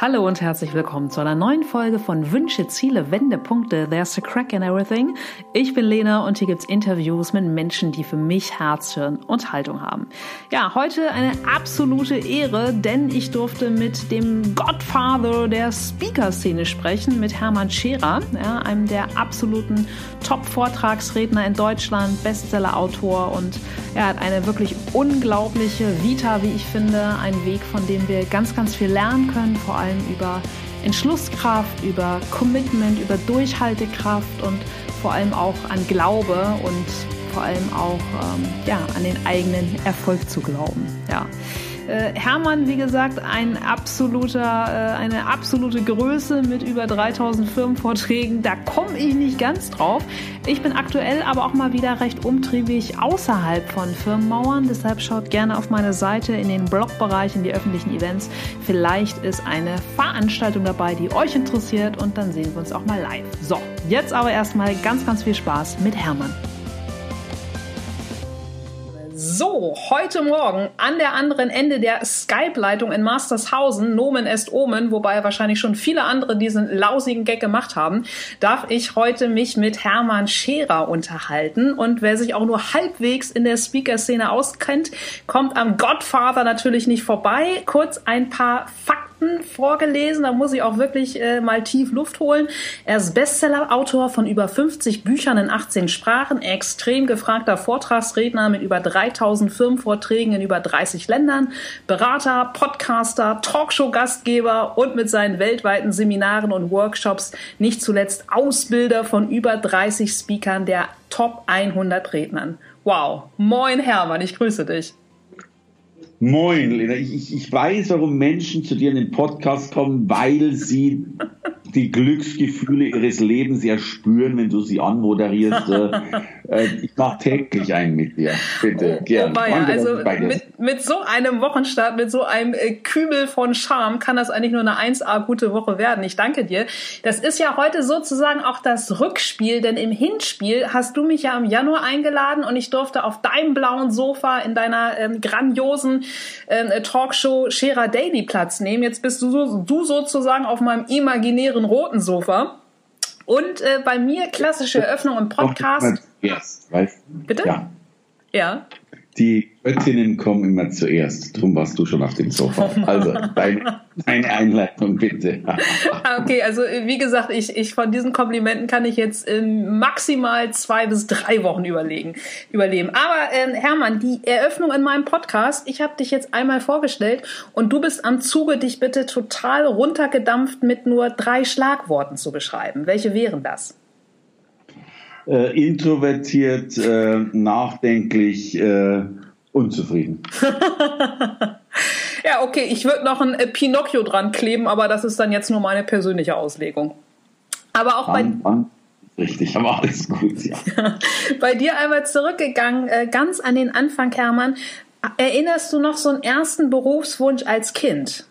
Hallo und herzlich willkommen zu einer neuen Folge von Wünsche, Ziele, Wendepunkte. There's a crack in everything. Ich bin Lena und hier gibt's Interviews mit Menschen, die für mich Herz, Hirn und Haltung haben. Ja, heute eine absolute Ehre, denn ich durfte mit dem Godfather der Speaker-Szene sprechen, mit Hermann Scherer, ja, einem der absoluten Top-Vortragsredner in Deutschland, Bestseller-Autor und er hat eine wirklich unglaubliche Vita, wie ich finde, ein Weg, von dem wir ganz, ganz viel lernen können, vor über Entschlusskraft, über Commitment, über Durchhaltekraft und vor allem auch an Glaube und vor allem auch ähm, ja, an den eigenen Erfolg zu glauben. Ja. Äh, Hermann, wie gesagt, ein absoluter, äh, eine absolute Größe mit über 3000 Firmenvorträgen. Da komme ich nicht ganz drauf. Ich bin aktuell aber auch mal wieder recht umtriebig außerhalb von Firmenmauern. Deshalb schaut gerne auf meine Seite in den Blogbereich, in die öffentlichen Events. Vielleicht ist eine Veranstaltung dabei, die euch interessiert und dann sehen wir uns auch mal live. So, jetzt aber erstmal ganz, ganz viel Spaß mit Hermann. So, heute Morgen an der anderen Ende der Skype-Leitung in Mastershausen, Nomen est Omen, wobei wahrscheinlich schon viele andere diesen lausigen Gag gemacht haben, darf ich heute mich mit Hermann Scherer unterhalten. Und wer sich auch nur halbwegs in der Speaker-Szene auskennt, kommt am Godfather natürlich nicht vorbei. Kurz ein paar Fakten Fakten vorgelesen. Da muss ich auch wirklich äh, mal tief Luft holen. Er ist Bestseller-Autor von über 50 Büchern in 18 Sprachen, extrem gefragter Vortragsredner mit über 3000 Firmenvorträgen in über 30 Ländern, Berater, Podcaster, Talkshow-Gastgeber und mit seinen weltweiten Seminaren und Workshops nicht zuletzt Ausbilder von über 30 Speakern der Top 100 Rednern. Wow. Moin Hermann, ich grüße dich. Moin, Lena. Ich, ich, weiß, warum Menschen zu dir in den Podcast kommen, weil sie die Glücksgefühle ihres Lebens ja spüren, wenn du sie anmoderierst. Äh, ich mache täglich einen mit dir. Bitte, oh, gerne. Oh, ja. Also mit, mit so einem Wochenstart, mit so einem äh, Kübel von Charme kann das eigentlich nur eine 1A gute Woche werden. Ich danke dir. Das ist ja heute sozusagen auch das Rückspiel, denn im Hinspiel hast du mich ja im Januar eingeladen und ich durfte auf deinem blauen Sofa in deiner ähm, grandiosen ähm, Talkshow Scherer Daily Platz nehmen. Jetzt bist du, so, du sozusagen auf meinem imaginären roten Sofa. Und äh, bei mir klassische Eröffnung im Podcast. Yes, Bitte? Ja. Ja. Die Göttinnen kommen immer zuerst. Drum warst du schon auf dem Sofa. Also deine, deine Einleitung bitte. okay, also wie gesagt, ich, ich von diesen Komplimenten kann ich jetzt ähm, maximal zwei bis drei Wochen überlegen, überleben. Aber ähm, Hermann, die Eröffnung in meinem Podcast, ich habe dich jetzt einmal vorgestellt und du bist am Zuge, dich bitte total runtergedampft mit nur drei Schlagworten zu beschreiben. Welche wären das? Äh, introvertiert, äh, nachdenklich, äh, unzufrieden. ja, okay, ich würde noch ein äh, Pinocchio dran kleben, aber das ist dann jetzt nur meine persönliche Auslegung. Aber auch bei. Wann? Richtig, aber alles gut, ja. bei dir einmal zurückgegangen, äh, ganz an den Anfang, Hermann. Erinnerst du noch so einen ersten Berufswunsch als Kind?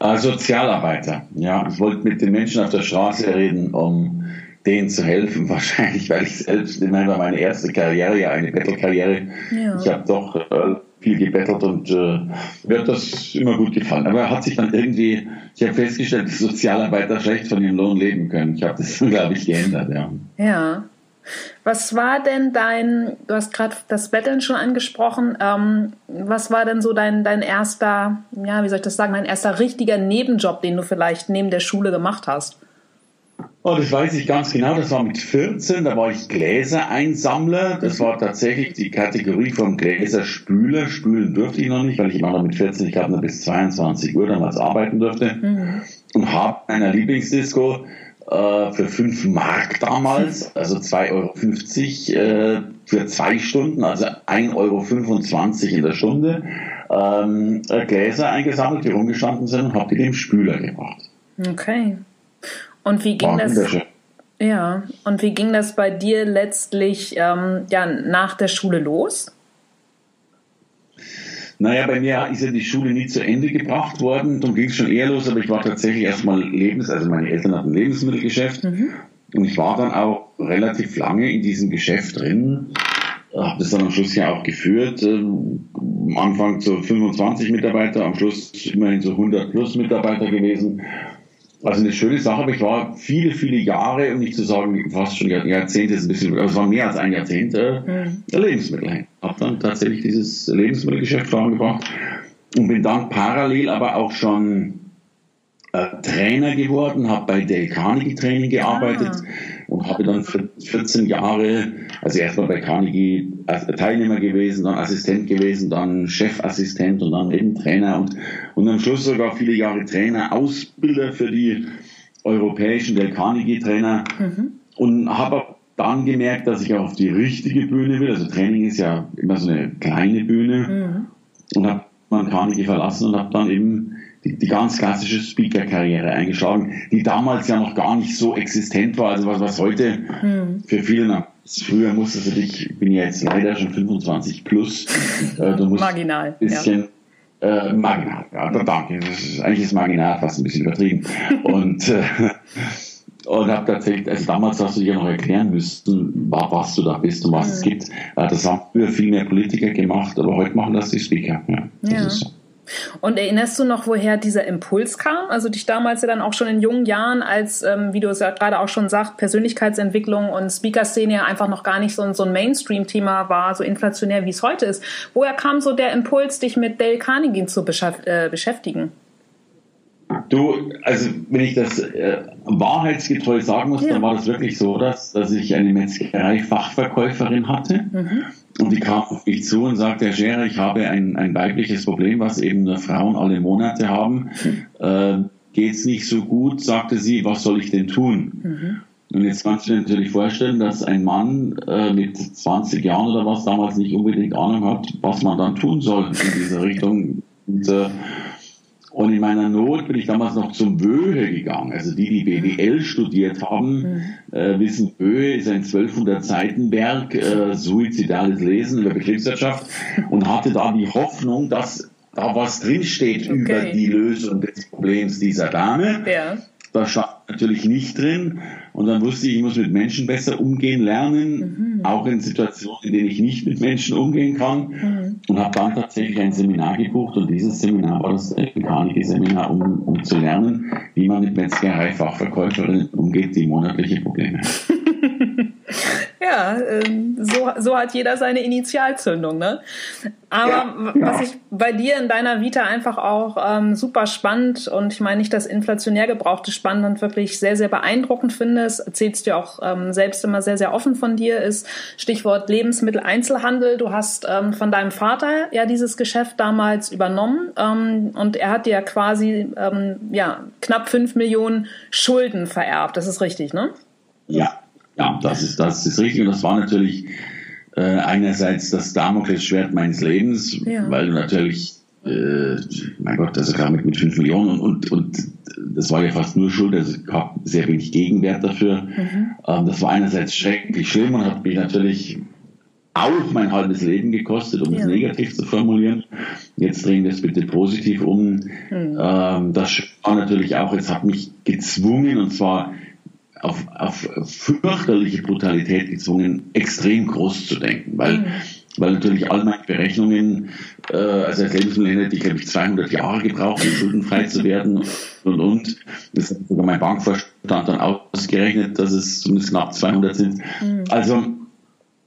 Äh, Sozialarbeiter, ja. Ich wollte mit den Menschen auf der Straße reden, um denen zu helfen, wahrscheinlich, weil ich selbst, ich meine, meine erste Karriere, ja eine Bettelkarriere, ja. ich habe doch äh, viel gebettelt und äh, mir hat das immer gut gefallen. Aber er hat sich dann irgendwie, ich habe festgestellt, dass Sozialarbeiter schlecht von ihrem Lohn leben können. Ich habe das, glaube ich, geändert, ja. Ja. Was war denn dein, du hast gerade das Betteln schon angesprochen, ähm, was war denn so dein, dein erster, ja, wie soll ich das sagen, dein erster richtiger Nebenjob, den du vielleicht neben der Schule gemacht hast? Oh, das weiß ich ganz genau. Das war mit 14, da war ich Gläsereinsammler. Das war tatsächlich die Kategorie vom Gläserspüler. Spülen durfte ich noch nicht, weil ich immer noch mit 14, ich glaube, noch bis 22 Uhr damals arbeiten durfte. Mhm. Und habe meiner Lieblingsdisco äh, für 5 Mark damals, also 2,50 Euro äh, für zwei Stunden, also 1,25 Euro in der Stunde, ähm, Gläser eingesammelt, die rumgestanden sind und habe die dem Spüler gebracht. Okay. Und wie ging das? Ja, und wie ging das bei dir letztlich ähm, ja, nach der Schule los? Naja, bei mir ist ja die Schule nie zu Ende gebracht worden. Darum ging es schon eher los, aber ich war tatsächlich erstmal Lebens, also meine Eltern hatten ein Lebensmittelgeschäft. Mhm. Und ich war dann auch relativ lange in diesem Geschäft drin. habe das dann am Schluss ja auch geführt. Ähm, am Anfang so 25 Mitarbeiter, am Schluss immerhin so 100 plus Mitarbeiter gewesen. Also eine schöne Sache, aber ich war viele, viele Jahre, um nicht zu sagen fast schon Jahrzehnte, ist ein bisschen, also es war mehr als ein Jahrzehnt, äh, mhm. Lebensmittel. Habe dann tatsächlich dieses Lebensmittelgeschäft vorangebracht und bin dann parallel aber auch schon äh, Trainer geworden, habe bei Dale Carnegie Training gearbeitet ah. und habe dann 14 Jahre, also erstmal bei Carnegie Teilnehmer gewesen, dann Assistent gewesen, dann Chefassistent und dann eben Trainer und, und am Schluss sogar viele Jahre Trainer, Ausbilder für die europäischen Dale Carnegie Trainer mhm. und habe dann gemerkt, dass ich auf die richtige Bühne will. Also Training ist ja immer so eine kleine Bühne mhm. und habe man Carnegie verlassen und habe dann eben die, die ganz klassische Speaker-Karriere eingeschlagen, die damals ja noch gar nicht so existent war, also was, was heute hm. für viele Früher musstest du dich, ich bin ja jetzt leider schon 25 plus, äh, du musst marginal, ein bisschen, ja. äh, marginal, ja, danke, das ist, eigentlich ist marginal fast ein bisschen übertrieben. und, äh, und habe tatsächlich, also damals hast du dir noch erklären müssen, was du da bist und was mhm. es gibt. Äh, das haben früher viel mehr Politiker gemacht, aber heute machen das die Speaker. Ja, das ja. ist so. Und erinnerst du noch, woher dieser Impuls kam? Also dich damals ja dann auch schon in jungen Jahren als, ähm, wie du es ja gerade auch schon sagst, Persönlichkeitsentwicklung und Speaker-Szene ja einfach noch gar nicht so, so ein Mainstream-Thema war, so inflationär wie es heute ist. Woher kam so der Impuls, dich mit Dale Carnegie zu äh, beschäftigen? Du, also wenn ich das äh, wahrheitsgetreu sagen muss, ja. dann war das wirklich so, dass, dass ich eine Metzgerei-Fachverkäuferin hatte mhm. und die kam auf mich zu und sagte, Herr Scherer, ich habe ein, ein weibliches Problem, was eben nur Frauen alle Monate haben. Mhm. Äh, geht's nicht so gut, sagte sie, was soll ich denn tun? Mhm. Und jetzt kannst du dir natürlich vorstellen, dass ein Mann äh, mit 20 Jahren oder was damals nicht unbedingt Ahnung hat, was man dann tun soll in dieser Richtung. Und, äh, und in meiner Not bin ich damals noch zum Wöhe gegangen. Also die, die BWL studiert haben, mhm. äh, wissen, Wöhe ist ein 1200 Seiten Werk, äh, suizidales Lesen über Betriebswirtschaft und hatte da die Hoffnung, dass da was drinsteht okay. über die Lösung des Problems dieser Dame. Ja. Da stand natürlich nicht drin. Und dann wusste ich, ich muss mit Menschen besser umgehen lernen, mhm. auch in Situationen, in denen ich nicht mit Menschen umgehen kann. Mhm. Und habe dann tatsächlich ein Seminar gebucht und dieses Seminar war das Carnegie-Seminar, um, um zu lernen, wie man mit Metzgerei-Fachverkäuferinnen umgeht, die monatliche Probleme haben. ja, ähm, so, so hat jeder seine Initialzündung, ne? Aber ja, ja. was ich bei dir in deiner Vita einfach auch ähm, super spannend und ich meine nicht das inflationär gebrauchte spannend und wirklich sehr, sehr beeindruckend finde, das erzählst du auch ähm, selbst immer sehr, sehr offen von dir, ist Stichwort Lebensmitteleinzelhandel. Du hast ähm, von deinem Vater ja dieses Geschäft damals übernommen ähm, und er hat dir ja quasi ähm, ja, knapp fünf Millionen Schulden vererbt. Das ist richtig, ne? Ja, ja, das ist, das ist richtig. Und das war natürlich äh, einerseits das Damoklesschwert meines Lebens, ja. weil du natürlich, äh, mein Gott, also gerade mit, mit 5 Millionen und, und, und das war ja fast nur Schuld, also ich habe sehr wenig Gegenwert dafür. Mhm. Ähm, das war einerseits schrecklich schlimm und hat mich natürlich auch mein halbes Leben gekostet, um ja. es negativ zu formulieren. Jetzt drehen wir es bitte positiv um. Mhm. Ähm, das war natürlich auch, es hat mich gezwungen, und zwar auf, auf fürchterliche Brutalität gezwungen, extrem groß zu denken, weil, mhm. weil natürlich all meine Berechnungen, äh, also als Lebensmittel hätte ich, glaube ich, 200 Jahre gebraucht, um schuldenfrei zu werden und, und. Das hat sogar mein Bankvorstand dann ausgerechnet, dass es zumindest knapp 200 sind. Mhm. Also,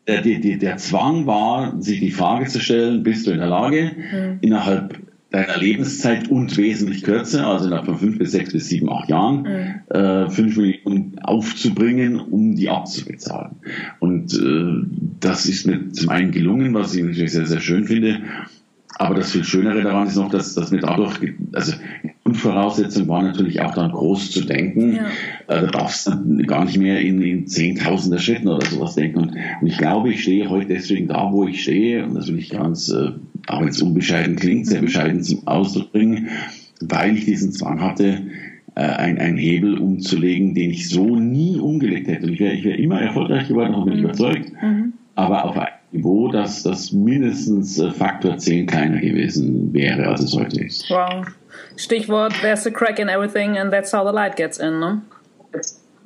der, der, der Zwang war, sich die Frage zu stellen, bist du in der Lage, mhm. innerhalb deiner Lebenszeit und wesentlich kürzer, also innerhalb von fünf bis sechs bis sieben, acht Jahren, mhm. äh, fünf Millionen aufzubringen, um die abzubezahlen. Und äh, das ist mir zum einen gelungen, was ich natürlich sehr, sehr schön finde. Aber das viel Schönere daran ist noch, dass, dass mir dadurch, also Grundvoraussetzung war natürlich auch dann groß zu denken. Ja. Äh, da darfst du gar nicht mehr in, in Zehntausender Schritten oder sowas denken. Und, und, ich glaube, ich stehe heute deswegen da, wo ich stehe. Und das will ich ganz, äh, auch wenn es unbescheiden klingt, sehr mhm. bescheiden zum Ausdruck bringen, weil ich diesen Zwang hatte, äh, ein, ein Hebel umzulegen, den ich so nie umgelegt hätte. Und ich wäre wär immer erfolgreich geworden, davon bin ich mhm. überzeugt. Mhm. Aber auf Niveau, dass das mindestens äh, Faktor 10 kleiner gewesen wäre, als es heute ist. Wow. Stichwort, there's a crack in everything and that's how the light gets in, ne?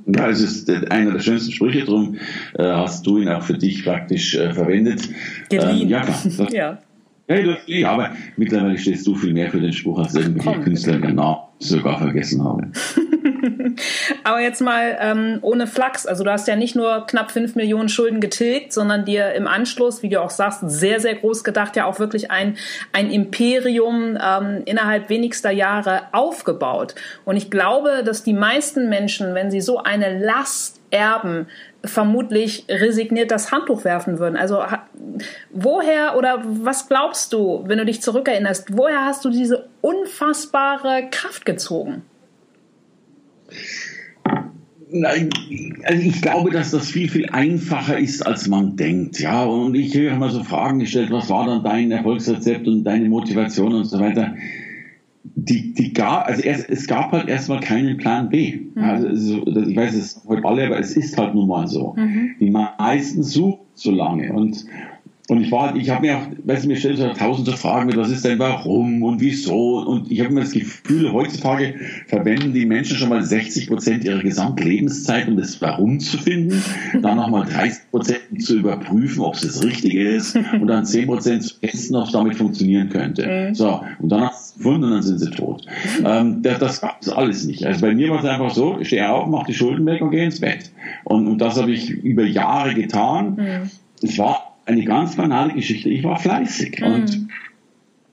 Ja, es ist einer der schönsten Sprüche, darum äh, hast du ihn auch für dich praktisch äh, verwendet. Ähm, ja, klar. Das, ja. Ja, ja, aber mittlerweile stehst du viel mehr für den Spruch als irgendwelche Künstler, Namen sogar vergessen habe. aber jetzt mal ähm, ohne Flachs. Also du hast ja nicht nur knapp 5 Millionen Schulden getilgt, sondern dir im Anschluss, wie du auch sagst, sehr, sehr groß gedacht, ja auch wirklich ein, ein Imperium ähm, innerhalb wenigster Jahre aufgebaut. Und ich glaube, dass die meisten Menschen, wenn sie so eine Last erben, vermutlich resigniert das Handtuch werfen würden. Also woher oder was glaubst du, wenn du dich zurückerinnerst, woher hast du diese unfassbare Kraft gezogen? Nein, also ich glaube, dass das viel, viel einfacher ist, als man denkt. Ja, und ich habe mal so Fragen gestellt, was war dann dein Erfolgsrezept und deine Motivation und so weiter die, die gab, also erst, es gab halt erstmal keinen Plan B. Mhm. Also, ich weiß es heute alle, aber es ist halt nun mal so. Mhm. Die meisten suchen so lange und und ich war, ich habe mir auch, weißt du, mir stellt so tausende Fragen mit, was ist denn warum und wieso? Und ich habe mir das Gefühl, heutzutage verwenden die Menschen schon mal 60 Prozent ihrer Gesamtlebenszeit, um das Warum zu finden, dann nochmal 30 Prozent zu überprüfen, ob es das Richtige ist und dann 10 Prozent zu testen, ob es damit funktionieren könnte. Mhm. So, und dann und dann sind sie tot. Ähm, das, das gab es alles nicht. Also bei mir war es einfach so, ich stehe auf, mache die Schulden weg und gehe ins Bett. Und, und das habe ich über Jahre getan. Mhm. Ich war eine ganz banale Geschichte. Ich war fleißig mhm. und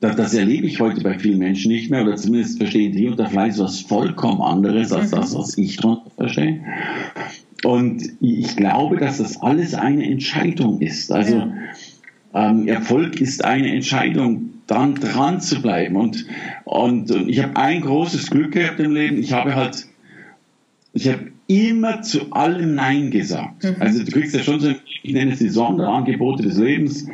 das, das, erlebe ich heute bei vielen Menschen nicht mehr oder zumindest verstehen die unter Fleiß was vollkommen anderes als mhm. das, was ich darunter verstehe. Und ich glaube, dass das alles eine Entscheidung ist. Also ja. ähm, Erfolg ist eine Entscheidung, dann dran zu bleiben. Und, und, und ich habe ein großes Glück gehabt im Leben. Ich habe halt, ich habe immer zu allem Nein gesagt. Mhm. Also du kriegst ja schon so, ich nenne es die Sonderangebote des Lebens.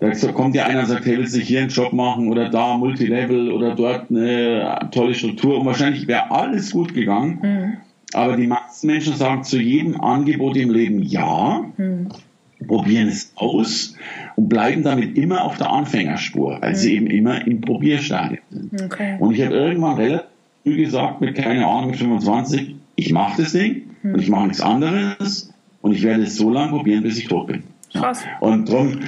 Da kommt ja einer und sagt, hey, willst du hier einen Job machen oder da Multilevel oder dort eine tolle Struktur und wahrscheinlich wäre alles gut gegangen. Mhm. Aber die meisten Menschen sagen zu jedem Angebot im Leben Ja, mhm. probieren es aus und bleiben damit immer auf der Anfängerspur, weil sie mhm. eben immer im Probierstadium sind. Okay. Und ich habe irgendwann relativ früh gesagt, mit keine Ahnung, mit 25, ich mache das Ding hm. und ich mache nichts anderes und ich werde es so lange probieren, bis ich tot bin. Krass. Und darum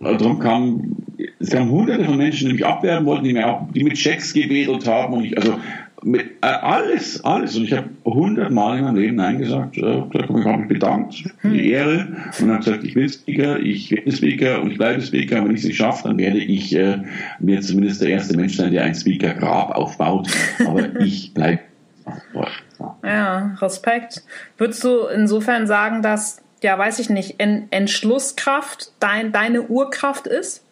drum kam, es kamen hunderte von Menschen, die mich abwerben wollten, die, mir auch, die mit Checks gewedelt haben und ich, also mit, äh, alles, alles. Und ich habe hundertmal in meinem Leben Nein gesagt. Äh, ich habe mich bedankt für die hm. Ehre und habe gesagt, ich will Speaker, ich werde Speaker und ich bleibe Speaker. Wenn ich es nicht schaffe, dann werde ich äh, mir zumindest der erste Mensch sein, der ein Speaker-Grab aufbaut. Aber ich bleibe. Ja, Respekt. Würdest du insofern sagen, dass, ja, weiß ich nicht, Entschlusskraft dein, deine Urkraft ist?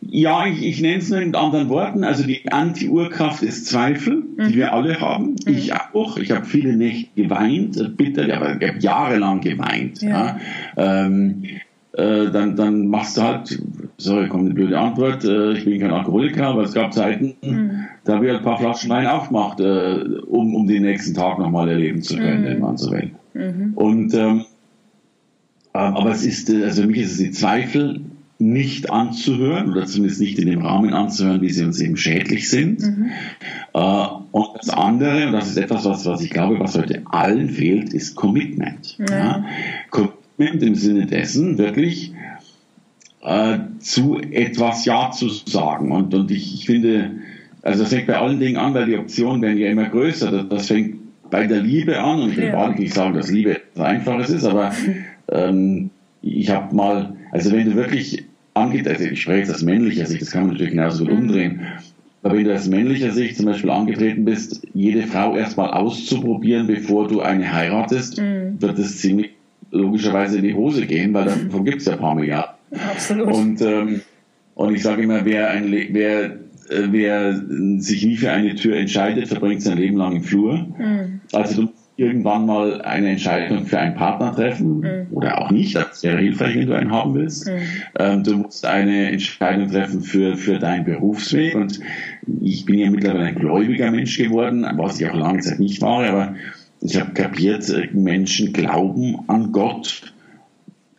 Ja, ich, ich nenne es nur in anderen Worten. Also die Anti-Urkraft ist Zweifel, mhm. die wir alle haben. Mhm. Ich auch. Ich habe viele Nächte geweint, bitter, aber ich habe jahrelang geweint. Ja. ja. Ähm, äh, dann, dann machst du halt, sorry, kommt eine blöde Antwort, äh, ich bin kein Alkoholiker, aber es gab Zeiten, mhm. da habe ich ein paar Flaschen Wein aufgemacht, äh, um, um den nächsten Tag nochmal erleben zu können, mhm. wenn man so will. Mhm. Und, ähm, ähm, aber es ist, äh, also für mich ist es die Zweifel nicht anzuhören oder zumindest nicht in dem Rahmen anzuhören, wie sie uns eben schädlich sind. Mhm. Äh, und das andere, und das ist etwas, was, was ich glaube, was heute allen fehlt, ist Commitment. Ja. Ja? Commitment im Sinne dessen, wirklich äh, zu etwas Ja zu sagen. Und, und ich, ich finde, also das fängt bei allen Dingen an, weil die Optionen werden ja immer größer. Das, das fängt bei der Liebe an und ich will ja. nicht sagen, dass Liebe etwas Einfaches ist, aber ähm, ich habe mal, also wenn du wirklich angeht, also ich spreche jetzt aus männlicher Sicht, das kann man natürlich genauso gut mhm. umdrehen, aber wenn du aus männlicher Sicht zum Beispiel angetreten bist, jede Frau erstmal auszuprobieren, bevor du eine heiratest, mhm. wird es ziemlich logischerweise in die Hose gehen, weil davon gibt es ja ein paar Milliarden. Absolut. Und, ähm, und ich sage immer, wer, ein, wer, äh, wer sich nie für eine Tür entscheidet, verbringt sein Leben lang im Flur. Mhm. Also du musst irgendwann mal eine Entscheidung für einen Partner treffen mhm. oder auch nicht, das wäre hilfreich, wenn du einen haben willst. Mhm. Ähm, du musst eine Entscheidung treffen für, für deinen Berufsweg und ich bin ja mittlerweile ein gläubiger Mensch geworden, was ich auch lange Zeit nicht war, aber ich habe kapiert, äh, Menschen glauben an Gott.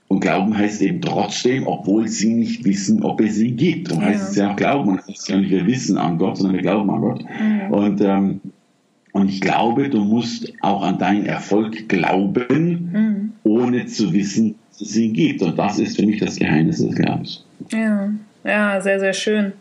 Und Glauben heißt eben trotzdem, obwohl sie nicht wissen, ob es ihn gibt. Und ja. heißt es ja auch Glauben. Und das heißt ja nicht, wir wissen an Gott, sondern wir glauben an Gott. Mhm. Und, ähm, Und ich glaube, du musst auch an deinen Erfolg glauben, mhm. ohne zu wissen, dass es ihn gibt. Und das ist für mich das Geheimnis des Glaubens. Ja. Ja, sehr, sehr schön.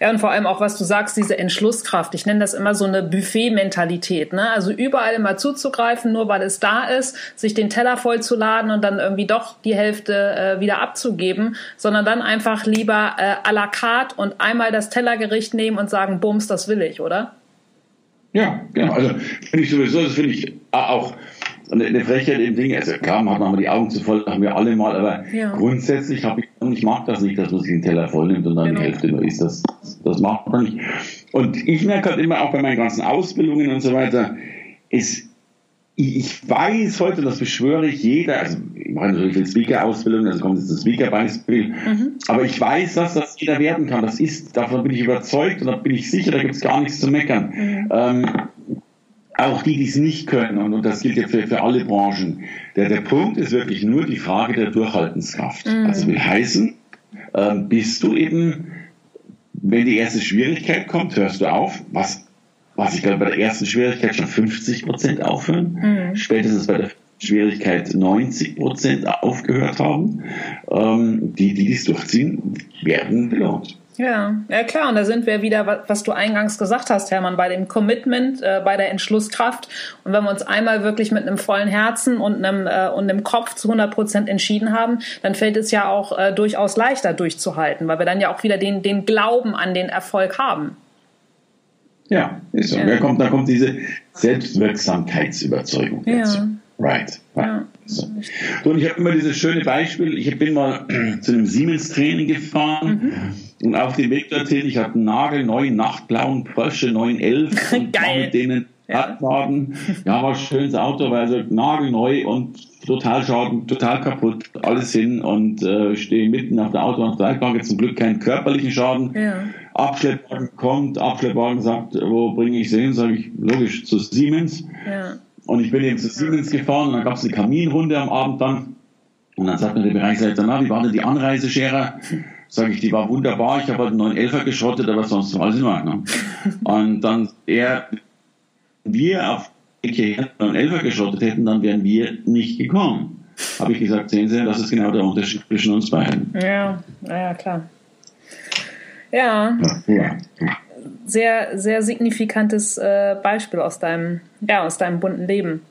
Ja, und vor allem auch, was du sagst, diese Entschlusskraft. Ich nenne das immer so eine Buffet-Mentalität. Ne? Also überall immer zuzugreifen, nur weil es da ist, sich den Teller vollzuladen und dann irgendwie doch die Hälfte äh, wieder abzugeben, sondern dann einfach lieber äh, à la carte und einmal das Tellergericht nehmen und sagen, bums, das will ich, oder? Ja, genau. Also finde ich sowieso, das finde ich auch eine Frechheit im Ding. Also klar, man hat manchmal die Augen zu voll, haben wir alle mal, aber ja. grundsätzlich habe ich, und ich mag das nicht, dass man sich den Teller voll nimmt und dann genau. die Hälfte nur isst. Das, das macht man nicht. Und ich merke halt immer auch bei meinen ganzen Ausbildungen und so weiter, ist, ich weiß heute, das beschwöre ich jeder, also ich mache natürlich viel Speaker-Ausbildung, also kommt jetzt das Speaker-Beispiel, mhm. aber ich weiß, dass das jeder werden kann. Das ist, davon bin ich überzeugt und da bin ich sicher, da gibt es gar nichts zu meckern. Mhm. Ähm, auch die, die es nicht können, und, und das gilt ja für, für alle Branchen, der, der Punkt ist wirklich nur die Frage der Durchhaltenskraft. Mhm. Also will heißen, äh, bist du eben, wenn die erste Schwierigkeit kommt, hörst du auf, was, was ich glaube bei der ersten Schwierigkeit schon 50 Prozent aufhören, mhm. spätestens bei der Schwierigkeit 90 Prozent aufgehört haben, ähm, die, die dies durchziehen, werden belohnt. Ja, ja klar. Und da sind wir wieder, was du eingangs gesagt hast, Hermann, bei dem Commitment, äh, bei der Entschlusskraft. Und wenn wir uns einmal wirklich mit einem vollen Herzen und einem, äh, und einem Kopf zu 100 Prozent entschieden haben, dann fällt es ja auch äh, durchaus leichter durchzuhalten, weil wir dann ja auch wieder den, den Glauben an den Erfolg haben. Ja, ist so. Ja. Da, kommt, da kommt diese Selbstwirksamkeitsüberzeugung ja. dazu. Right. right. Ja. So. Und ich habe immer dieses schöne Beispiel. Ich bin mal zu einem Siemens-Training gefahren. Mhm und auf dem Weg dorthin, ich hatte einen nagelneuen nachtblauen Porsche 911 und Geil. war mit denen Radwagen. Ja. ja, war ein schönes Auto, weil so nagelneu und total schaden, total kaputt, alles hin und äh, stehe mitten auf der Autobahn zum Glück keinen körperlichen Schaden. Ja. Abschleppwagen kommt, Abschleppwagen sagt, wo bringe ich sie hin? Sage ich, logisch, zu Siemens. Ja. Und ich bin eben zu Siemens gefahren und dann gab es eine Kaminrunde am Abend dann. Und dann sagt mir der Bereichsleiter, na, wie war denn die Anreiseschere? Sage ich, die war wunderbar, ich habe halt einen 911er geschrottet, aber sonst war alles in Ordnung. Und dann er, wir auf einen 911er geschrottet hätten, dann wären wir nicht gekommen. Habe ich gesagt, sehen Sie, das ist genau der Unterschied zwischen uns beiden. Ja, ja, klar. Ja. ja. Sehr, sehr signifikantes äh, Beispiel aus deinem, ja, aus deinem bunten Leben.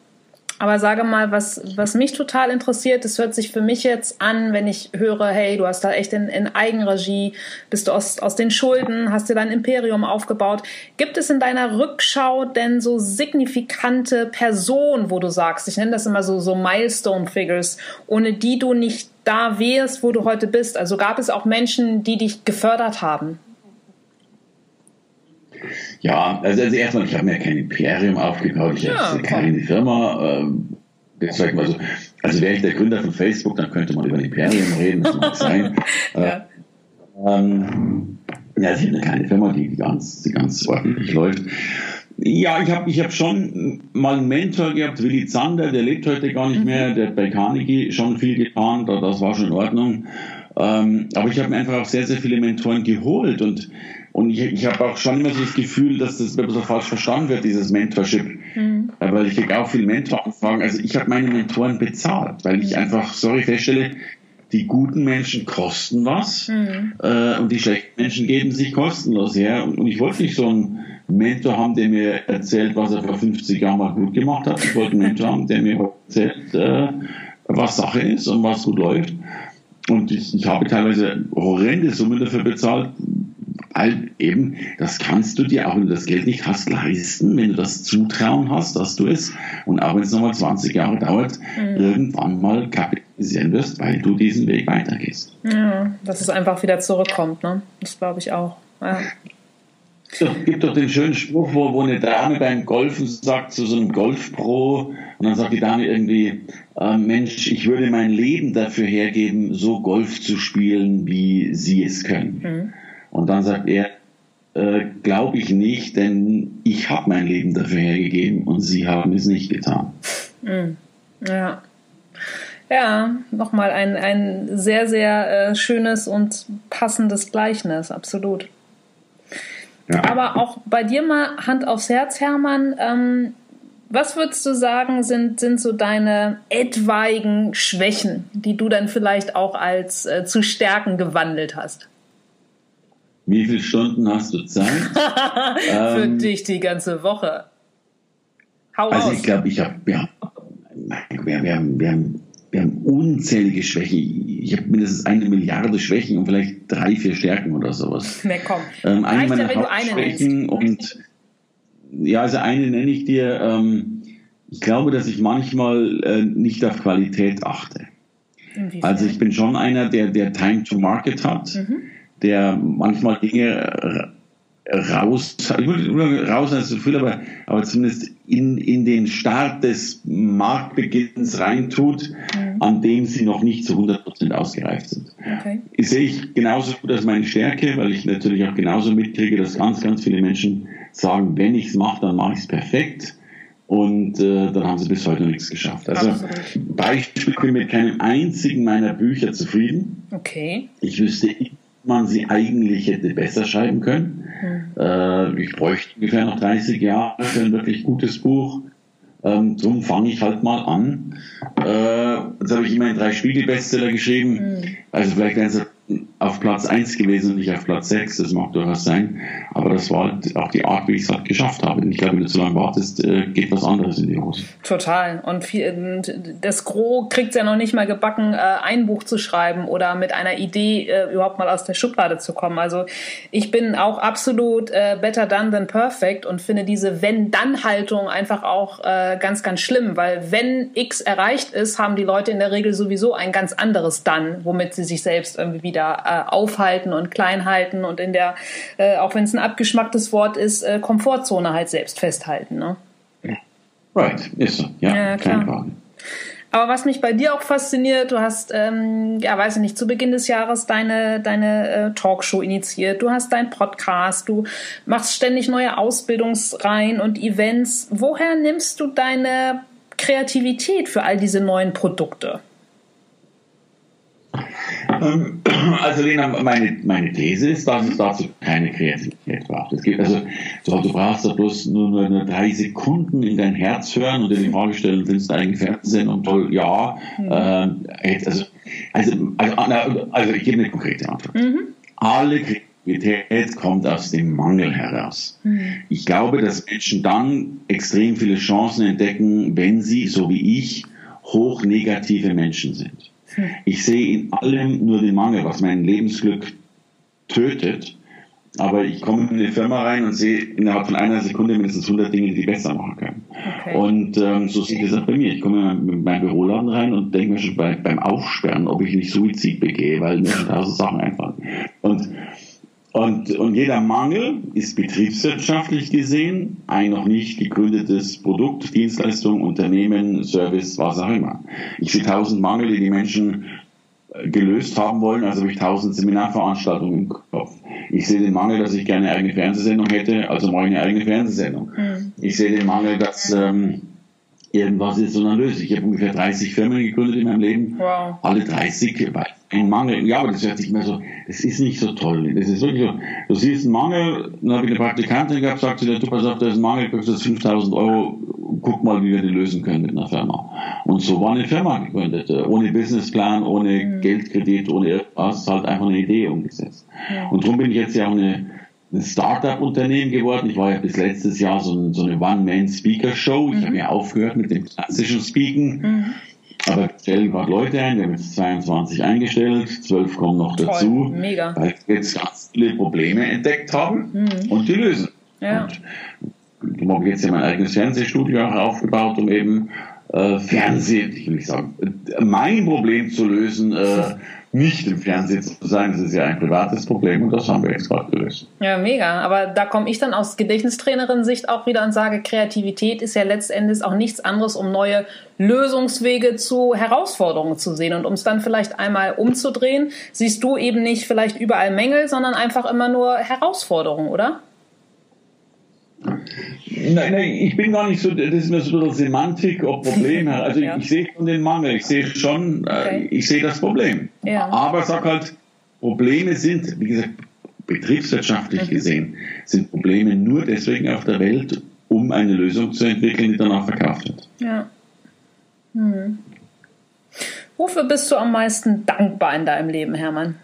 Aber sage mal, was, was mich total interessiert, das hört sich für mich jetzt an, wenn ich höre, hey, du hast da echt in, in Eigenregie, bist du aus, aus den Schulden, hast dir dein Imperium aufgebaut. Gibt es in deiner Rückschau denn so signifikante Personen, wo du sagst, ich nenne das immer so, so Milestone Figures, ohne die du nicht da wärst, wo du heute bist? Also gab es auch Menschen, die dich gefördert haben? Ja, also, also erstmal, ich habe mir kein Imperium aufgebaut, ich ja, habe eine kleine Firma. Ähm, sag ich mal so, also wäre ich der Gründer von Facebook, dann könnte man über ein Imperium reden, das mag sein. ja. Äh, ähm, ja, ich habe eine kleine Firma, die ganz, die ganz ordentlich läuft. Ja, ich habe ich hab schon mal einen Mentor gehabt, Willi Zander, der lebt heute gar nicht mhm. mehr, der hat bei Carnegie schon viel getan, das war schon in Ordnung. Ähm, aber ich habe mir einfach auch sehr, sehr viele Mentoren geholt und und ich, ich habe auch schon immer so das Gefühl, dass das so falsch verstanden wird, dieses Mentorship. Mhm. Weil ich kriege auch viele Mentoranfragen. Also ich habe meine Mentoren bezahlt, weil ich einfach, sorry, feststelle, die guten Menschen kosten was mhm. äh, und die schlechten Menschen geben sich kostenlos her. Und, und, ich wollte nicht so einen Mentor haben, der mir erzählt, was er vor 50 Jahren mal gut gemacht hat. Ich wollte einen Mentor haben, der mir erzählt, äh, was Sache ist und was gut läuft. Und ich, ich habe teilweise horrende Summen dafür bezahlt, all eben, das kannst du dir, auch wenn du das Geld nicht hast, leisten, wenn du das Zutrauen hast, dass du es, und auch wenn es nochmal 20 Jahre dauert, mhm. irgendwann mal kapitalisieren wirst, weil du diesen Weg weitergehst. Ja, dass es einfach wieder zurückkommt, ne? Das glaube ich auch. Ja. Es gibt doch den schönen Spruch, wo, wo eine Dame beim Golfen sagt zu so einem Golfpro, und dann sagt die Dame irgendwie, äh, Mensch, ich würde mein Leben dafür hergeben, so Golf zu spielen, wie Sie es können. Mhm. Und dann sagt er, äh, glaube ich nicht, denn ich habe mein Leben dafür hergegeben und Sie haben es nicht getan. Mhm. Ja. Ja, nochmal ein, ein sehr, sehr äh, schönes und passendes Gleichnis, absolut. Ja. Aber auch bei dir mal Hand aufs Herz, Hermann. Ähm, was würdest du sagen, sind, sind so deine etwaigen Schwächen, die du dann vielleicht auch als äh, zu Stärken gewandelt hast? Wie viele Stunden hast du Zeit? Für ähm, dich die ganze Woche. Hau also aus. ich glaube, ich habe ja, wir, wir, haben, wir, haben, wir haben unzählige Schwächen. Ich habe mindestens eine Milliarde Schwächen und vielleicht drei, vier Stärken oder sowas. Na komm. Ähm, eine meiner ja, Hauptschwächen und ja, also eine nenne ich dir. Ähm, ich glaube, dass ich manchmal äh, nicht auf Qualität achte. Also ich bin schon einer, der, der Time to Market hat, mhm. Der manchmal Dinge raus, ich würde raus als zu viel, aber, aber zumindest in, in den Start des Marktbeginns reintut, mhm. an dem sie noch nicht zu 100% ausgereift sind. Okay. Ich sehe ich genauso gut als meine Stärke, weil ich natürlich auch genauso mitkriege, dass ganz, ganz viele Menschen sagen, wenn ich es mache, dann mache ich es perfekt. Und äh, dann haben sie bis heute noch nichts geschafft. Also Absolut. Beispiel, ich bin mit keinem einzigen meiner Bücher zufrieden. Okay. Ich wüsste, man sie eigentlich hätte besser schreiben können. Mhm. Äh, ich bräuchte ungefähr noch 30 Jahre für ein wirklich gutes Buch. Ähm, drum fange ich halt mal an. Äh, jetzt habe ich immerhin drei Spiegel-Bestseller geschrieben. Mhm. Also vielleicht werden sie auf Platz 1 gewesen und nicht auf Platz 6, das mag durchaus sein, aber das war halt auch die Art, wie ich es halt geschafft habe. Ich glaube, wenn du zu lange wartest, äh, geht was anderes in die Hose. Total. Und viel, das Gros kriegt es ja noch nicht mal gebacken, äh, ein Buch zu schreiben oder mit einer Idee äh, überhaupt mal aus der Schublade zu kommen. Also ich bin auch absolut better done than perfect und finde diese Wenn-Dann-Haltung einfach auch ganz, ganz schlimm, weil wenn X erreicht ist, haben die Leute in der Regel sowieso ein ganz anderes Dann, womit sie sich selbst irgendwie wieder äh, aufhalten und klein halten und in der, äh, auch wenn es ein abgeschmacktes Wort ist, äh, Komfortzone halt selbst festhalten. Ne? Right, ist so. Ja, ja Frage. Aber was mich bei dir auch fasziniert, du hast, ähm, ja, weiß ich nicht, zu Beginn des Jahres deine, deine äh, Talkshow initiiert, du hast deinen Podcast, du machst ständig neue Ausbildungsreihen und Events. Woher nimmst du deine Kreativität für all diese neuen Produkte? Ähm, also Lena, meine, meine These ist, dass es dazu keine Kreativität braucht. Es geht also, du, du brauchst da bloß nur, nur, nur, drei Sekunden in dein Herz hören und dir die Frage stellen, findest du eigentlich Fernsehen und toll, ja. Mhm. Äh, also, also, also, also, ich gebe eine konkrete Antwort. Mhm. Alle Kreativität kommt aus dem Mangel heraus. Mhm. Ich glaube, dass Menschen dann extrem viele Chancen entdecken, wenn sie, so wie ich, hoch negative Menschen sind. Ich sehe in allem nur den Mangel, was mein Lebensglück tötet. Aber ich komme in eine Firma rein und sehe innerhalb von einer Sekunde mindestens 100 Dinge, die besser machen können. Okay. Und ähm, so sieht es auch bei mir. Ich komme in meinen Büroladen rein und denke mir schon bei, beim Aufsperren, ob ich nicht Suizid begehe, weil mir tausend Sachen einfallen. Und und, und jeder Mangel ist betriebswirtschaftlich gesehen ein noch nicht gegründetes Produkt, Dienstleistung, Unternehmen, Service, was auch immer. Ich sehe tausend Mangel, die die Menschen äh, gelöst haben wollen, also habe ich tausend Seminarveranstaltungen im Kopf. Ich sehe den Mangel, dass ich gerne eine eigene Fernsehsendung hätte, also mache ich eine eigene Fernsehsendung. Mhm. Ich sehe den Mangel, dass ähm, irgendwas ist, sondern löse. Ich habe ungefähr 30 Firmen gegründet in meinem Leben. Wow. Alle 30, weil ein Mangel. Ja, aber das hört sich mehr so, das ist nicht so toll. Das ist wirklich so, du siehst einen Mangel, dann habe ich eine Praktikantin gehabt, sagte der, du pass auf, da ist ein Mangel, kostet 5000 Euro, guck mal, wie wir den lösen können mit einer Firma. Und so war eine Firma gegründet, ohne Businessplan, ohne mhm. Geldkredit, ohne irgendwas, halt einfach eine Idee umgesetzt. Ja. Und darum bin ich jetzt ja auch eine, ein Startup-Unternehmen geworden. Ich war ja bis letztes Jahr so, ein, so eine One-Man-Speaker-Show. Ich mhm. habe ja aufgehört mit dem klassischen Speaken. Mhm aber stellen gerade Leute ein, wir haben jetzt 22 eingestellt, 12 kommen noch Toll, dazu, mega. weil wir jetzt ganz viele Probleme entdeckt haben mhm. und die lösen. Ja. Und habe jetzt ja mein eigenes Fernsehstudio auch aufgebaut, um eben äh, Fernsehen, ich will nicht sagen, mein Problem zu lösen, äh, nicht im Fernsehen zu sein. Das ist ja ein privates Problem und das haben wir jetzt gerade gelöst. Ja, mega. Aber da komme ich dann aus Gedächtnistrainerin-Sicht auch wieder und sage, Kreativität ist ja letztendlich auch nichts anderes, um neue Lösungswege zu Herausforderungen zu sehen. Und um es dann vielleicht einmal umzudrehen, siehst du eben nicht vielleicht überall Mängel, sondern einfach immer nur Herausforderungen, oder? Nein, nein, ich bin gar nicht so, das ist mir so ein bisschen Semantik, ob Probleme. Also ja. ich, ich, sehe schon den Mangel, ich sehe schon, äh, okay. ich sehe das Problem. Ja. Aber sag halt, Probleme sind, wie gesagt, betriebswirtschaftlich mhm. gesehen sind Probleme nur deswegen auf der Welt, um eine Lösung zu entwickeln, die danach verkauft wird. Ja. Hm. Wofür bist du am meisten dankbar in deinem Leben, Hermann?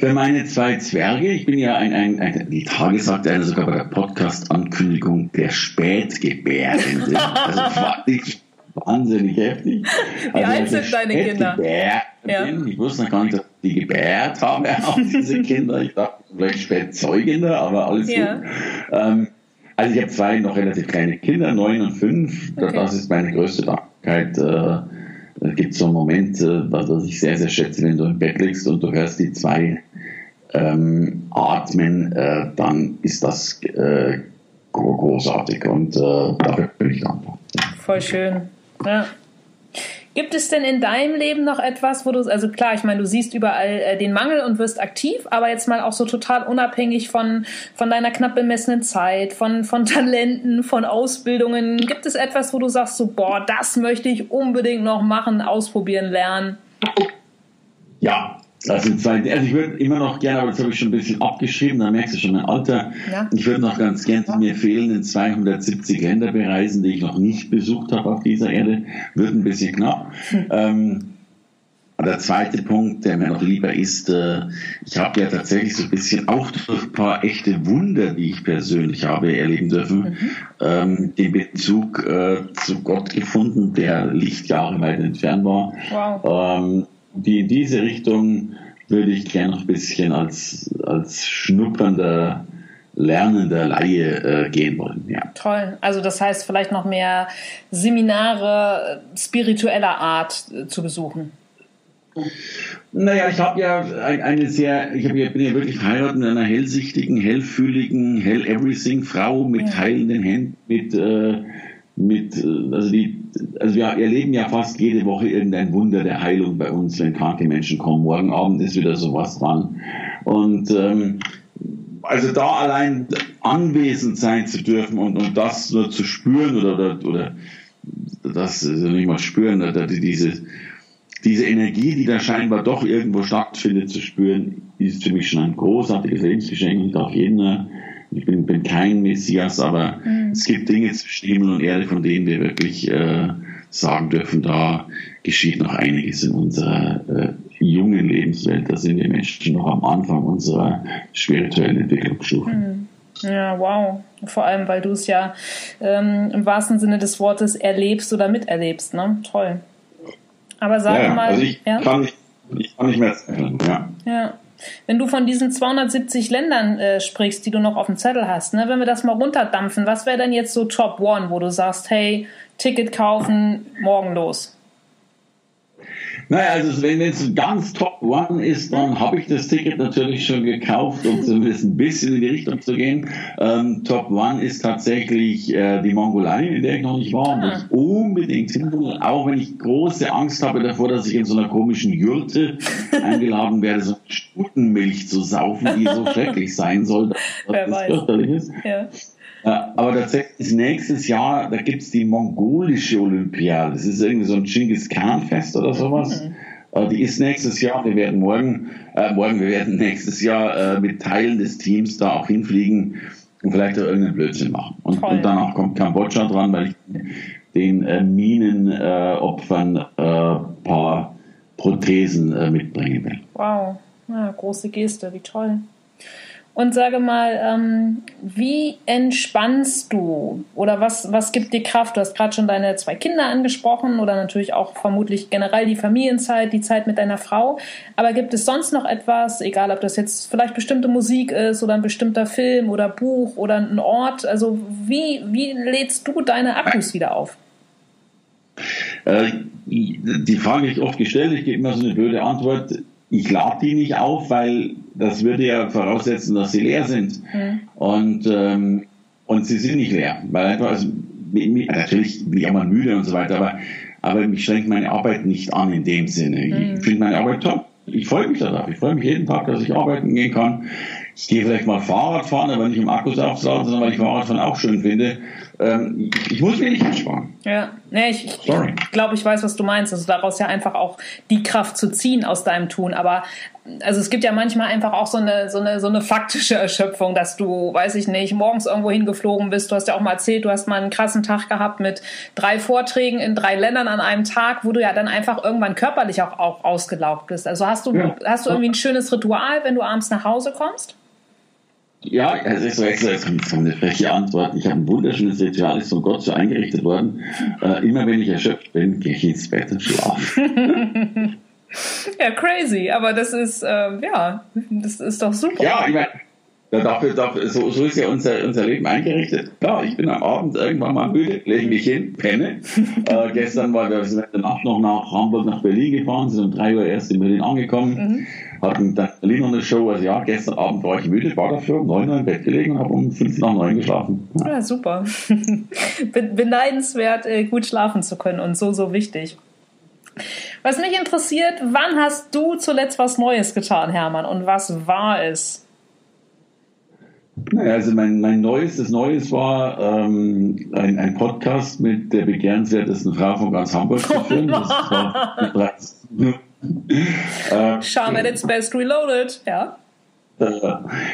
Für meine zwei Zwerge, ich bin ja ein, ein, ein die Tage sagte einer sogar bei der Podcast-Ankündigung, der Spätgebärende. also war nicht wahnsinnig heftig. Wie also, alt sind deine Kinder? Ja. Ich wusste noch gar nicht, dass die gebärt haben, auch diese Kinder. Ich dachte, vielleicht Spätzeugende, aber alles ja. gut. Ähm, also ich habe zwei noch relativ kleine Kinder, neun und fünf. Okay. Das ist meine größte Dankbarkeit. Äh, es gibt so einen Moment, äh, was ich sehr, sehr schätze, wenn du im Bett liegst und du hörst die zwei ähm, atmen, äh, dann ist das äh, großartig und äh, dafür bin ich dankbar. Voll schön. Ja. Gibt es denn in deinem Leben noch etwas, wo du, also klar, ich meine, du siehst überall äh, den Mangel und wirst aktiv, aber jetzt mal auch so total unabhängig von, von deiner knapp bemessenen Zeit, von, von Talenten, von Ausbildungen. Gibt es etwas, wo du sagst, so, boah, das möchte ich unbedingt noch machen, ausprobieren, lernen? Ja, also, zwei, also ich würde immer noch gerne, aber das habe ich schon ein bisschen abgeschrieben, da merkst du schon mein Alter. Ja. Ich würde noch ganz gerne die mir fehlenden 270 Länder bereisen, die ich noch nicht besucht habe auf dieser Erde. Wird ein bisschen knapp. Hm. Ähm, der zweite Punkt, der mir noch lieber ist, äh, ich habe ja tatsächlich so ein bisschen auch durch ein paar echte Wunder, die ich persönlich habe erleben dürfen, mhm. ähm, den Bezug äh, zu Gott gefunden, der Lichtjahre weit entfernt war. Wow. Ähm, die in diese Richtung würde ich gerne noch ein bisschen als, als schnuppernder, lernender Laie äh, gehen wollen. Ja. Toll. Also das heißt vielleicht noch mehr Seminare spiritueller Art äh, zu besuchen. Naja, ich habe ja eine sehr, ich ja, bin ja wirklich verheiratet mit einer hellsichtigen, hellfühligen, hell everything Frau mit ja. heilenden Händen, mit äh, mit, äh, also die, also wir erleben ja fast jede Woche irgendein Wunder der Heilung bei uns, wenn kranke Menschen kommen. Morgen Abend ist wieder sowas dran. Und ähm, also da allein anwesend sein zu dürfen und, und das nur zu spüren oder, oder, oder das also nicht mal spüren, oder diese, diese Energie, die da scheinbar doch irgendwo stattfindet, zu spüren, ist für mich schon ein großartiges Lebensgeschenk. Ich darf jeden ich bin, bin kein Messias, aber mhm. es gibt Dinge zwischen Himmel und Erde, von denen wir wirklich äh, sagen dürfen, da geschieht noch einiges in unserer äh, jungen Lebenswelt. Da sind wir Menschen noch am Anfang unserer spirituellen Entwicklungsstufe. Mhm. Ja, wow. Vor allem, weil du es ja ähm, im wahrsten Sinne des Wortes erlebst oder miterlebst. Ne? Toll. Aber sag ja, mal. Also ich, ja? kann nicht, ich kann nicht mehr erzählen, ja. Ja. Wenn du von diesen 270 Ländern äh, sprichst, die du noch auf dem Zettel hast, ne, wenn wir das mal runterdampfen, was wäre denn jetzt so Top One, wo du sagst, hey, Ticket kaufen, morgen los? Naja, also wenn es ganz Top One ist, dann habe ich das Ticket natürlich schon gekauft, um zumindest ein bisschen in die Richtung zu gehen. Ähm, Top One ist tatsächlich äh, die Mongolei, in der ich noch nicht war, und ah. ich unbedingt hin auch wenn ich große Angst habe davor, dass ich in so einer komischen Jurte eingeladen werde, so Stutenmilch zu saufen, die so schrecklich sein soll, dass Wer das fürchterlich ist. Ja. Aber tatsächlich ist nächstes Jahr, da gibt es die mongolische Olympiade. Das ist irgendwie so ein Genghis Khan Fest oder sowas. Mhm. Äh, die ist nächstes Jahr. Wir werden morgen, äh, morgen, wir werden nächstes Jahr äh, mit Teilen des Teams da auch hinfliegen und vielleicht auch irgendeinen Blödsinn machen. Und, und danach kommt Kambodscha dran, weil ich den äh, Minenopfern äh, paar Prothesen äh, mitbringen will. Wow, ja, große Geste, wie toll. Und sage mal, ähm, wie entspannst du oder was, was gibt dir Kraft? Du hast gerade schon deine zwei Kinder angesprochen oder natürlich auch vermutlich generell die Familienzeit, die Zeit mit deiner Frau. Aber gibt es sonst noch etwas, egal ob das jetzt vielleicht bestimmte Musik ist oder ein bestimmter Film oder Buch oder ein Ort? Also wie, wie lädst du deine Akkus wieder auf? Äh, die Frage ist oft gestellt, ich gebe immer so eine blöde Antwort ich lade die nicht auf, weil das würde ja voraussetzen, dass sie leer sind. Mhm. Und, ähm, und sie sind nicht leer. Weil einfach, also, natürlich bin ich auch mal müde und so weiter, aber, aber mich schränkt meine Arbeit nicht an in dem Sinne. Mhm. Ich finde meine Arbeit top. Ich freue mich darauf. Ich freue mich jeden Tag, dass ich arbeiten gehen kann. Ich gehe vielleicht mal Fahrrad fahren, aber nicht im Akkus aufzuladen, sondern weil ich Fahrradfahren auch schön finde. Ähm, ich, muss mir nicht ersparen. Ja, nee, ich, ich glaube, ich weiß, was du meinst. Also daraus ja einfach auch die Kraft zu ziehen aus deinem Tun. Aber also es gibt ja manchmal einfach auch so eine, so eine, so eine faktische Erschöpfung, dass du, weiß ich nicht, morgens irgendwo hingeflogen bist. Du hast ja auch mal erzählt, du hast mal einen krassen Tag gehabt mit drei Vorträgen in drei Ländern an einem Tag, wo du ja dann einfach irgendwann körperlich auch, auch ausgelaugt bist. Also hast du, ja. hast du irgendwie ein schönes Ritual, wenn du abends nach Hause kommst? Ja, es ist so eine freche Antwort. Ich habe ein wunderschönes Ritual, ist von Gott so eingerichtet worden. Äh, immer wenn ich erschöpft bin, gehe ich ins Bett und schlafe. ja, crazy, aber das ist, ähm, ja, das ist doch super. Ja, ich meine, dafür, dafür, so, so ist ja unser, unser Leben eingerichtet. Klar, ich bin am Abend irgendwann mal müde, lege mich hin, penne. äh, gestern war wir sind Nacht noch nach Hamburg, nach Berlin gefahren, sind um drei Uhr erst in Berlin angekommen, mhm. hatten dann Berlin noch eine Show. Also ja, gestern Abend war ich müde, war dafür um neun Uhr im Bett gelegen und habe um fünf nach neun geschlafen. Ja, ja super. Beneidenswert, äh, gut schlafen zu können und so, so wichtig. Was mich interessiert, wann hast du zuletzt was Neues getan, Hermann? Und was war es? Naja, also mein, mein neuestes Neues war ähm, ein, ein Podcast mit der begehrenswertesten Frau von ganz Hamburg zu führen. Das war äh, Charm at its best reloaded, ja. Äh,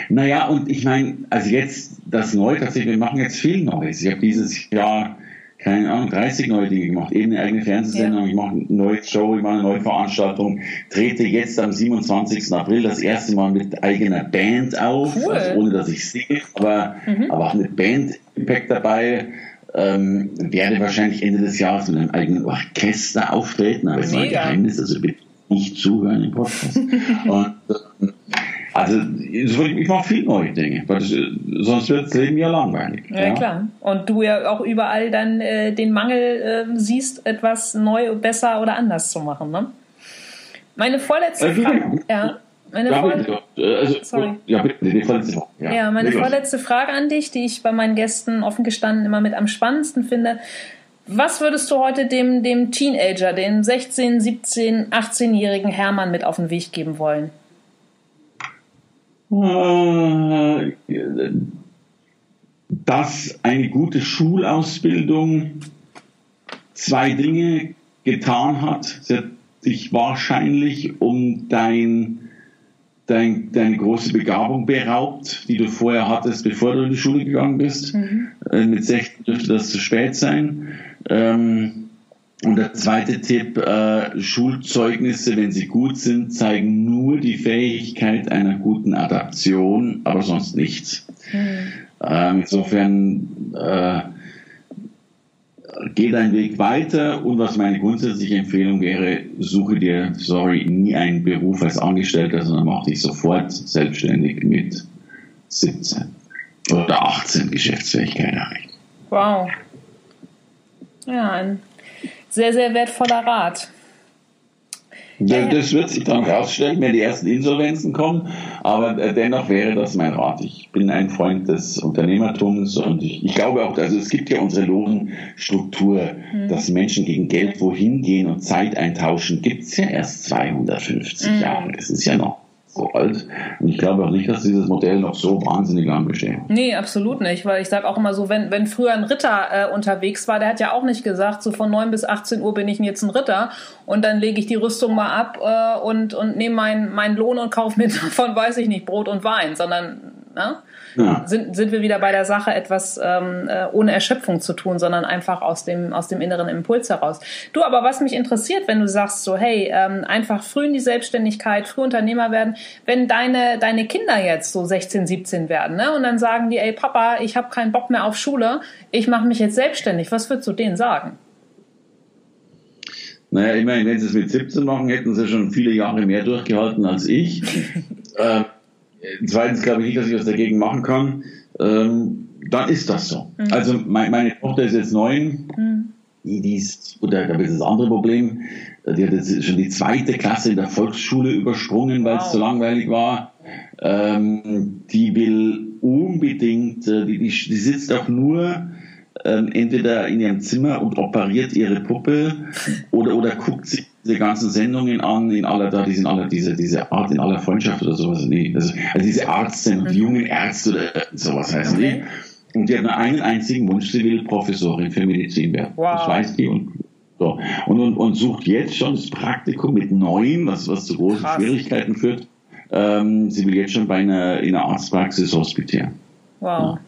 naja, und ich meine, also jetzt das Neue tatsächlich, wir machen jetzt viel Neues. Ich habe dieses Jahr keine Ahnung, 30 neue Dinge gemacht, eben eine eigene Fernsehsendung, ich mache eine neue Show, ich mache eine neue Veranstaltung, trete jetzt am 27. April das erste Mal mit eigener Band auf, cool. also ohne dass ich singe, aber, mhm. aber auch mit Band-Impact dabei. Ähm, werde wahrscheinlich Ende des Jahres mit einem eigenen Orchester auftreten, aber es war ein Geheimnis, also bitte nicht zuhören im Podcast. Und ähm, also ich mache viel neue Dinge, weil das, sonst wird das Leben ja langweilig. Ja, ja, klar. Und du ja auch überall dann äh, den Mangel äh, siehst, etwas neu, besser oder anders zu machen. Ne? Meine vorletzte also, Frage. Ja. Meine ja, also, meine vorletzte Frage an dich, die ich bei meinen Gästen offen gestanden immer mit am spannendsten finde. Was würdest du heute dem, dem Teenager, dem 16, 17, 18-jährigen Hermann mit auf den Weg geben wollen? Dass eine gute Schulausbildung zwei Dinge getan hat. Sie hat dich wahrscheinlich um dein, dein, deine große Begabung beraubt, die du vorher hattest, bevor du in die Schule gegangen bist. Mhm. Äh, mit 16 dürfte das zu spät sein. Ähm, und der zweite Tipp, äh, Schulzeugnisse, wenn sie gut sind, zeigen nur die Fähigkeit einer guten Adaption, aber sonst nichts. Mhm. Ähm, insofern äh, geh deinen Weg weiter und was meine grundsätzliche Empfehlung wäre, suche dir, sorry, nie einen Beruf als Angestellter, sondern mach dich sofort selbstständig mit 17 oder 18 Geschäftsfähigkeit erreicht. Wow. Ja, ein sehr, sehr wertvoller Rat. Ja, das wird sich dann rausstellen, wenn die ersten Insolvenzen kommen. Aber äh, dennoch wäre das mein Rat. Ich bin ein Freund des Unternehmertums und ich, ich glaube auch, also es gibt ja unsere Lohnstruktur, mhm. dass Menschen gegen Geld wohin gehen und Zeit eintauschen, gibt es ja erst 250 mhm. Jahre. Das ist ja noch so alt. Und ich glaube auch nicht, dass dieses Modell noch so wahnsinnig lang besteht. Nee, absolut nicht. Weil ich sage auch immer so, wenn, wenn früher ein Ritter äh, unterwegs war, der hat ja auch nicht gesagt, so von 9 bis 18 Uhr bin ich jetzt ein Ritter und dann lege ich die Rüstung mal ab äh, und, und nehme meinen mein Lohn und kaufe mir davon, weiß ich nicht, Brot und Wein, sondern ne? Ja. sind, sind wir wieder bei der Sache, etwas ähm, äh, ohne Erschöpfung zu tun, sondern einfach aus dem, aus dem inneren Impuls heraus. Du, aber was mich interessiert, wenn du sagst so, hey, ähm, einfach früh in die Selbstständigkeit, früh Unternehmer werden, wenn deine, deine Kinder jetzt so 16, 17 werden, ne, und dann sagen die, ey Papa, ich habe keinen Bock mehr auf Schule, ich mache mich jetzt selbstständig, was würdest du denen sagen? Naja, ich meine, wenn sie es mit 17 machen, hätten sie schon viele Jahre mehr durchgehalten als ich. äh, zweitens glaube ich nicht, dass ich was dagegen machen kann. Ähm, dann ist das so. Mhm. Also mein, meine Tochter ist jetzt neun. Mhm. Die, die ist, oder da ist das andere Problem. Die hat jetzt schon die zweite Klasse in der Volksschule übersprungen, weil es wow. so langweilig war. Ähm, die will unbedingt, äh, die, die, die sitzt auch nur ähm, entweder in ihrem Zimmer und operiert ihre Puppe oder, oder guckt sich diese ganzen Sendungen an, in aller, da, die sind alle, diese, diese Art in aller Freundschaft oder sowas, nee, also, also diese Ärzte und die mhm. jungen Ärzte oder sowas heißen die. Und die hat nur einen einzigen Wunsch, sie will Professorin für Medizin werden. Wow. Das weiß die und so. Und, und, und sucht jetzt schon das Praktikum mit neun, was, was zu großen Krass. Schwierigkeiten führt. Ähm, sie will jetzt schon bei einer, in einer Arztpraxis hospitieren. Wow. Ja.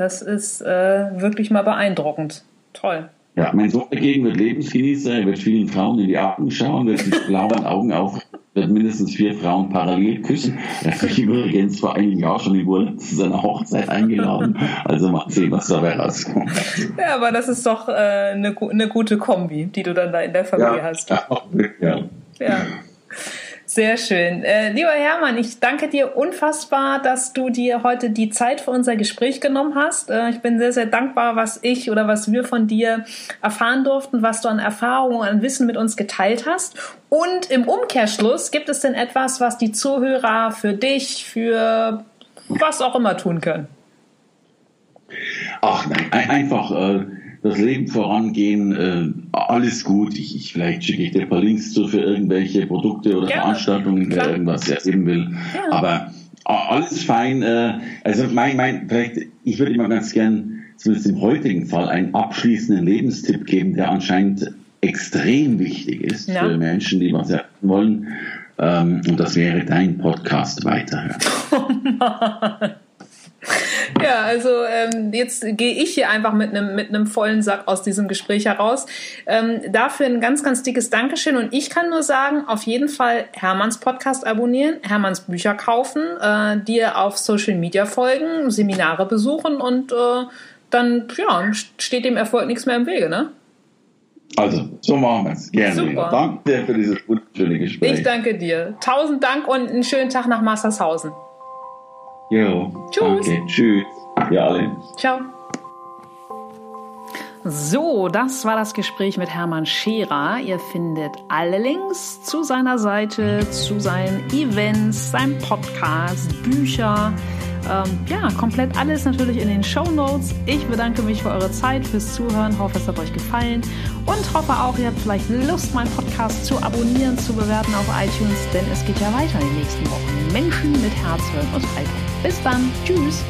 Das ist äh, wirklich mal beeindruckend. Toll. Ja, mein Sohn dagegen wird Lebensgenießer, er wird vielen Frauen in die Augen schauen, wird mit blauen Augen auf, wird mindestens vier Frauen parallel küssen. Er hat mich übrigens vor einigen Jahren schon in zu seiner Hochzeit eingeladen. Also mal sehen, was dabei rauskommt. Ja, aber das ist doch äh, eine, eine gute Kombi, die du dann da in der Familie ja, hast. Ja, ja. ja. Sehr schön. Äh, lieber Hermann, ich danke dir unfassbar, dass du dir heute die Zeit für unser Gespräch genommen hast. Äh, ich bin sehr, sehr dankbar, was ich oder was wir von dir erfahren durften, was du an Erfahrungen, an Wissen mit uns geteilt hast. Und im Umkehrschluss, gibt es denn etwas, was die Zuhörer für dich, für was auch immer tun können? Ach nein, einfach. Äh das Leben vorangehen, äh, alles gut. Ich, ich, vielleicht schicke ich dir ein paar Links zu für irgendwelche Produkte oder Gerne. Veranstaltungen, wer irgendwas ersehen will. Ja. Aber alles fein. Äh, also mein, mein, vielleicht, ich würde immer ganz gern, zumindest im heutigen Fall, einen abschließenden Lebenstipp geben, der anscheinend extrem wichtig ist ja. für Menschen, die was erreichen wollen. Ähm, und das wäre dein Podcast weiterhören. Oh Mann. Ja, also ähm, jetzt gehe ich hier einfach mit einem mit einem vollen Sack aus diesem Gespräch heraus. Ähm, dafür ein ganz, ganz dickes Dankeschön. Und ich kann nur sagen, auf jeden Fall Hermanns Podcast abonnieren, Hermanns Bücher kaufen, äh, dir auf Social Media folgen, Seminare besuchen und äh, dann ja, steht dem Erfolg nichts mehr im Wege, ne? Also, so machen wir es. Gerne. Super. Danke dir für dieses schöne Gespräch. Ich danke dir. Tausend Dank und einen schönen Tag nach Mastershausen. Jo. Tschüss. Danke. Tschüss. Ja, alle. Ciao. So, das war das Gespräch mit Hermann Scherer. Ihr findet alle Links zu seiner Seite, zu seinen Events, seinem Podcast, Bücher. Ähm, ja, komplett alles natürlich in den Show Notes. Ich bedanke mich für eure Zeit, fürs Zuhören. Hoffe, es hat euch gefallen und hoffe auch, ihr habt vielleicht Lust, meinen Podcast zu abonnieren, zu bewerten auf iTunes, denn es geht ja weiter in den nächsten Wochen. Menschen mit Herz, Hirn und Haltung. Bis dann. Tschüss.